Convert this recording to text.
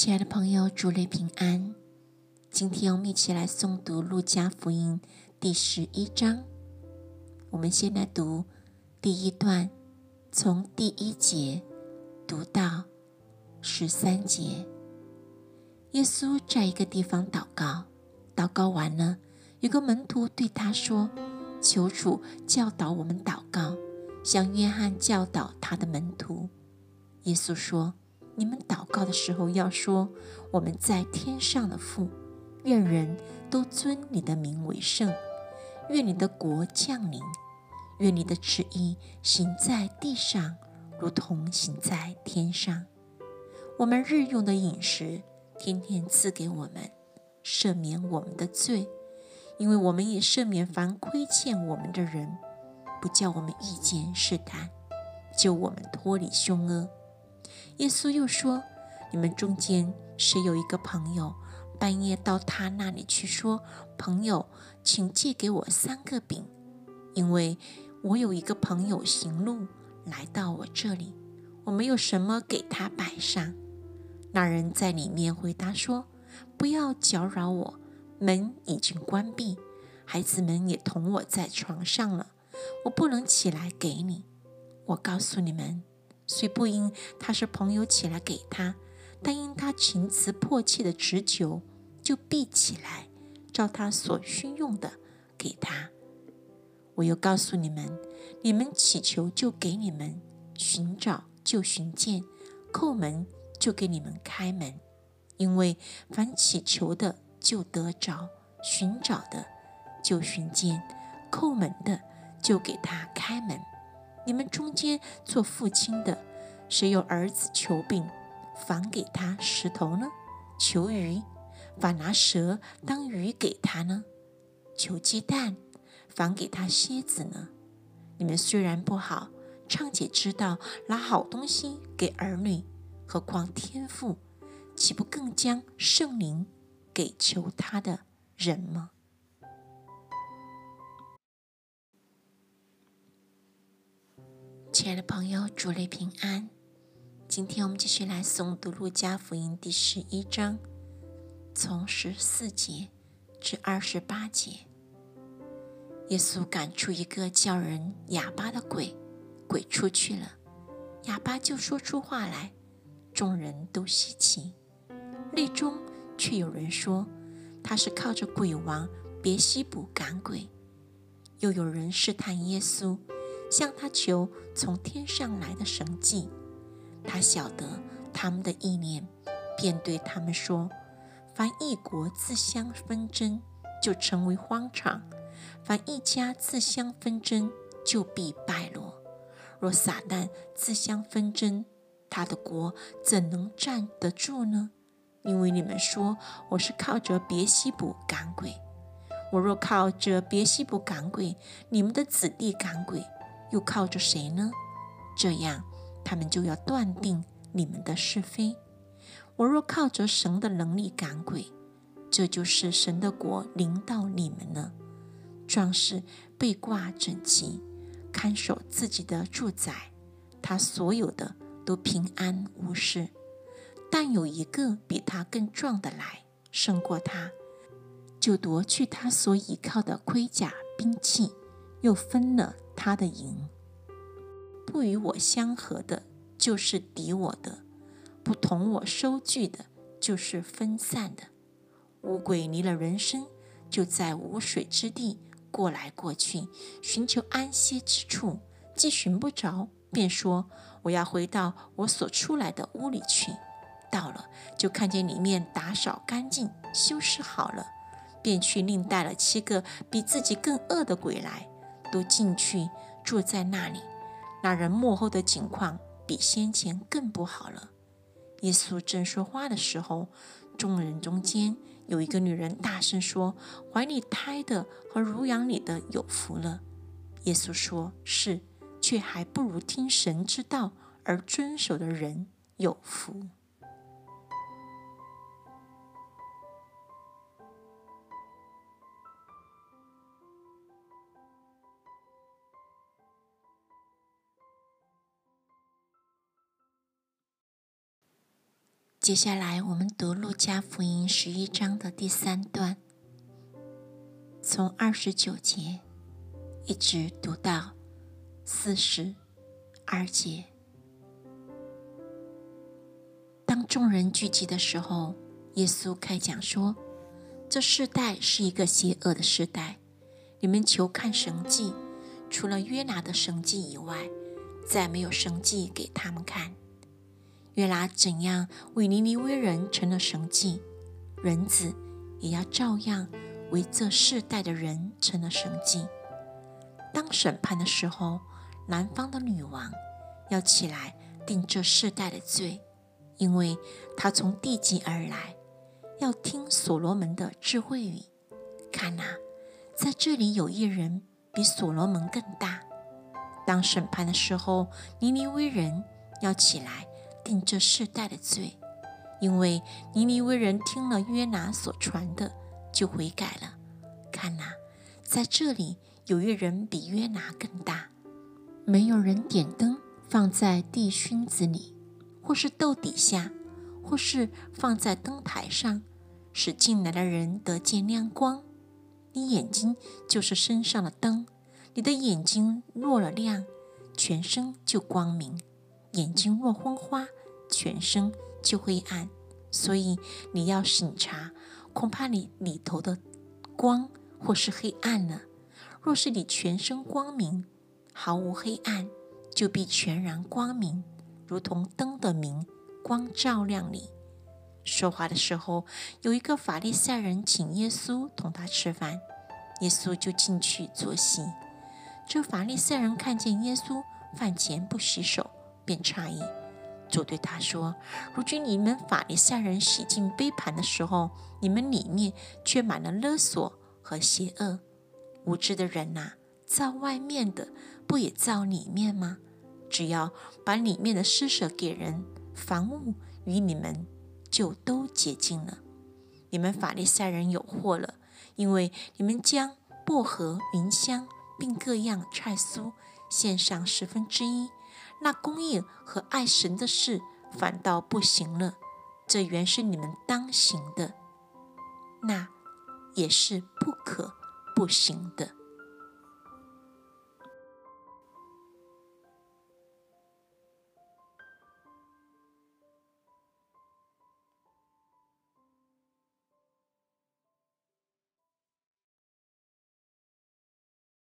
亲爱的朋友，主内平安。今天我们一起来诵读《路加福音》第十一章。我们先来读第一段，从第一节读到十三节。耶稣在一个地方祷告，祷告完了，有个门徒对他说：“求主教导我们祷告，像约翰教导他的门徒。”耶稣说。你们祷告的时候要说：“我们在天上的父，愿人都尊你的名为圣，愿你的国降临，愿你的旨意行在地上，如同行在天上。我们日用的饮食，天天赐给我们，赦免我们的罪，因为我们也赦免凡亏欠我们的人，不叫我们遇见试探，救我们脱离凶恶。”耶稣又说：“你们中间谁有一个朋友，半夜到他那里去说：‘朋友，请借给我三个饼，因为我有一个朋友行路来到我这里，我没有什么给他摆上。’那人在里面回答说：‘不要搅扰我，门已经关闭，孩子们也同我在床上了，我不能起来给你。我告诉你们。’”虽不因他是朋友起来给他，但因他情辞迫切的直求，就必起来，照他所需用的给他。我又告诉你们：你们祈求就给你们，寻找就寻见，叩门就给你们开门。因为凡祈求的就得着，寻找的就寻见，叩门的就给他开门。你们中间做父亲的，谁有儿子求饼，反给他石头呢？求鱼，反拿蛇当鱼给他呢？求鸡蛋，反给他蝎子呢？你们虽然不好，尚且知道拿好东西给儿女，何况天父，岂不更将圣灵给求他的人吗？亲爱的朋友，主内平安。今天我们继续来诵读《路加福音》第十一章，从十四节至二十八节。耶稣赶出一个叫人哑巴的鬼，鬼出去了，哑巴就说出话来，众人都稀奇。内中却有人说他是靠着鬼王别西卜赶鬼，又有人试探耶稣。向他求从天上来的神迹，他晓得他们的意念，便对他们说：凡一国自相纷争，就成为荒场；凡一家自相纷争，就必败落。若撒旦自相纷争，他的国怎能站得住呢？因为你们说我是靠着别西卜赶鬼，我若靠着别西卜赶鬼，你们的子弟赶鬼。又靠着谁呢？这样，他们就要断定你们的是非。我若靠着神的能力赶鬼，这就是神的国临到你们了。壮士被挂整齐，看守自己的住宅，他所有的都平安无事。但有一个比他更壮的来，胜过他，就夺去他所倚靠的盔甲兵器，又分了。他的营不与我相合的，就是敌我的；不同我收据的，就是分散的。乌鬼离了人生，就在无水之地过来过去，寻求安歇之处。既寻不着，便说：“我要回到我所出来的屋里去。”到了，就看见里面打扫干净，修饰好了，便去另带了七个比自己更恶的鬼来。都进去住在那里，那人幕后的景况比先前更不好了。耶稣正说话的时候，众人中间有一个女人大声说：“怀里胎的和乳养里的有福了。”耶稣说：“是，却还不如听神之道而遵守的人有福。”接下来，我们读路加福音十一章的第三段，从二十九节一直读到四十二节。当众人聚集的时候，耶稣开讲说：“这世代是一个邪恶的时代，你们求看神迹，除了约拿的神迹以外，再没有神迹给他们看。”约拿怎样为尼尼微人成了神迹，人子也要照样为这世代的人成了神迹。当审判的时候，南方的女王要起来定这世代的罪，因为她从地极而来，要听所罗门的智慧语。看呐，在这里有一人比所罗门更大。当审判的时候，尼尼微人要起来。定这世代的罪，因为尼尼微人听了约拿所传的，就悔改了。看呐，在这里有一人比约拿更大。没有人点灯放在地熏子里，或是豆底下，或是放在灯台上，使进来的人得见亮光。你眼睛就是身上的灯，你的眼睛若了亮，全身就光明。眼睛若昏花，全身就会暗。所以你要审查，恐怕你里头的光或是黑暗了。若是你全身光明，毫无黑暗，就必全然光明，如同灯的明光照亮你。说话的时候，有一个法利赛人请耶稣同他吃饭，耶稣就进去坐席。这法利赛人看见耶稣饭前不洗手。便诧异，主对他说：“如今你们法利赛人洗净杯盘的时候，你们里面却满了勒索和邪恶。无知的人呐，造外面的不也造里面吗？只要把里面的施舍给人，房屋与你们就都洁净了。你们法利赛人有祸了，因为你们将薄荷、芸香并各样菜蔬献上十分之一。”那公义和爱神的事反倒不行了，这原是你们当行的，那也是不可不行的。